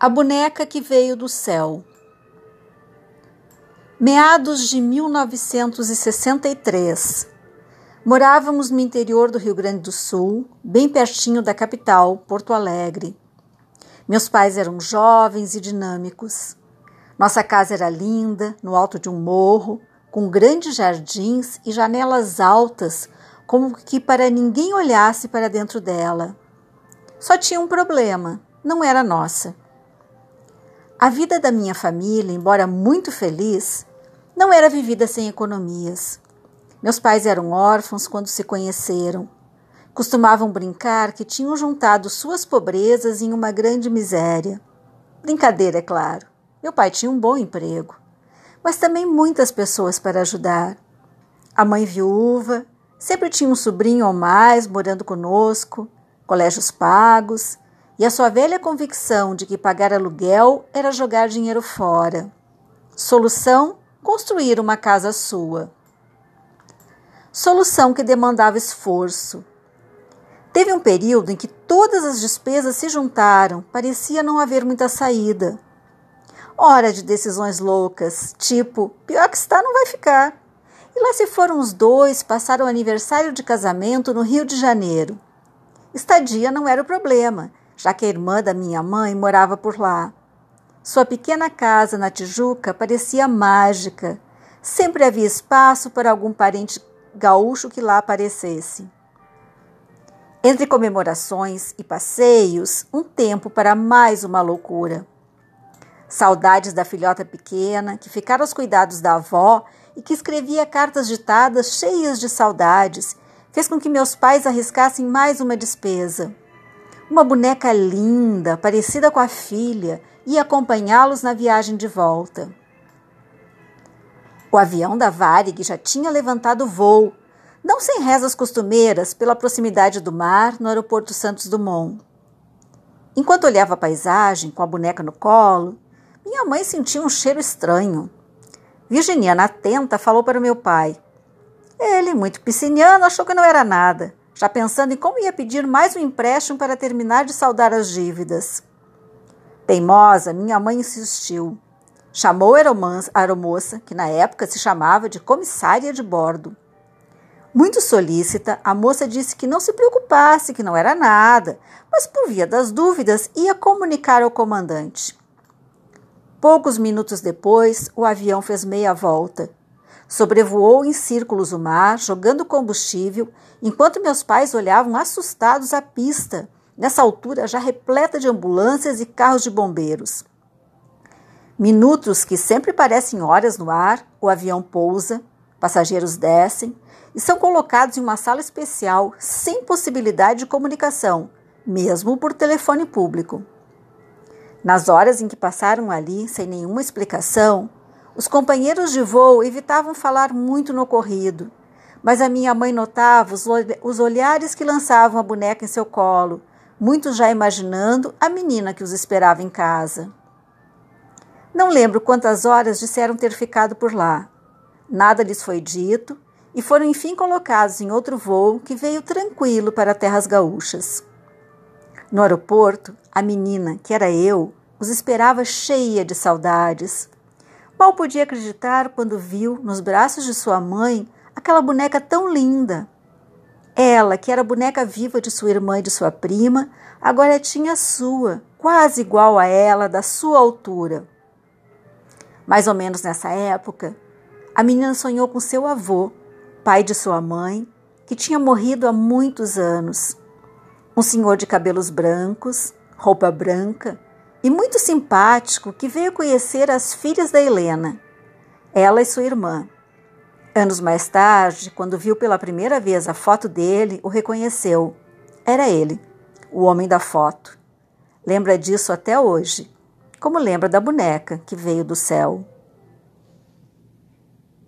A boneca que veio do céu. Meados de 1963. Morávamos no interior do Rio Grande do Sul, bem pertinho da capital, Porto Alegre. Meus pais eram jovens e dinâmicos. Nossa casa era linda, no alto de um morro, com grandes jardins e janelas altas, como que para ninguém olhasse para dentro dela. Só tinha um problema: não era nossa. A vida da minha família, embora muito feliz, não era vivida sem economias. Meus pais eram órfãos quando se conheceram. Costumavam brincar que tinham juntado suas pobrezas em uma grande miséria. Brincadeira, é claro. Meu pai tinha um bom emprego, mas também muitas pessoas para ajudar. A mãe viúva sempre tinha um sobrinho ou mais morando conosco, colégios pagos e a sua velha convicção de que pagar aluguel era jogar dinheiro fora. Solução: construir uma casa sua. Solução que demandava esforço. Teve um período em que todas as despesas se juntaram, parecia não haver muita saída. Hora de decisões loucas, tipo, pior que está, não vai ficar. E lá se foram os dois passar o aniversário de casamento no Rio de Janeiro. Estadia não era o problema, já que a irmã da minha mãe morava por lá. Sua pequena casa na Tijuca parecia mágica. Sempre havia espaço para algum parente gaúcho que lá aparecesse. Entre comemorações e passeios, um tempo para mais uma loucura. Saudades da filhota pequena, que ficara aos cuidados da avó e que escrevia cartas ditadas cheias de saudades, fez com que meus pais arriscassem mais uma despesa. Uma boneca linda, parecida com a filha, ia acompanhá-los na viagem de volta. O avião da Varig já tinha levantado voo, não sem rezas costumeiras pela proximidade do mar no aeroporto Santos Dumont. Enquanto olhava a paisagem com a boneca no colo, minha mãe sentia um cheiro estranho. Virginiana, atenta, falou para o meu pai. Ele, muito pisciniano, achou que não era nada já pensando em como ia pedir mais um empréstimo para terminar de saldar as dívidas. Teimosa, minha mãe insistiu. Chamou a aeromoça, que na época se chamava de comissária de bordo. Muito solícita, a moça disse que não se preocupasse, que não era nada, mas por via das dúvidas ia comunicar ao comandante. Poucos minutos depois, o avião fez meia volta Sobrevoou em círculos o mar, jogando combustível, enquanto meus pais olhavam assustados a pista, nessa altura já repleta de ambulâncias e carros de bombeiros. Minutos que sempre parecem horas no ar, o avião pousa, passageiros descem e são colocados em uma sala especial sem possibilidade de comunicação, mesmo por telefone público. Nas horas em que passaram ali sem nenhuma explicação, os companheiros de voo evitavam falar muito no ocorrido, mas a minha mãe notava os olhares que lançavam a boneca em seu colo, muitos já imaginando a menina que os esperava em casa. Não lembro quantas horas disseram ter ficado por lá. Nada lhes foi dito e foram enfim colocados em outro voo que veio tranquilo para terras gaúchas. No aeroporto, a menina, que era eu, os esperava cheia de saudades, Mal podia acreditar quando viu nos braços de sua mãe aquela boneca tão linda. Ela, que era boneca viva de sua irmã e de sua prima, agora tinha a sua, quase igual a ela, da sua altura. Mais ou menos nessa época, a menina sonhou com seu avô, pai de sua mãe, que tinha morrido há muitos anos. Um senhor de cabelos brancos, roupa branca, e muito simpático que veio conhecer as filhas da Helena, ela e sua irmã. Anos mais tarde, quando viu pela primeira vez a foto dele, o reconheceu. Era ele, o homem da foto. Lembra disso até hoje, como lembra da boneca que veio do céu.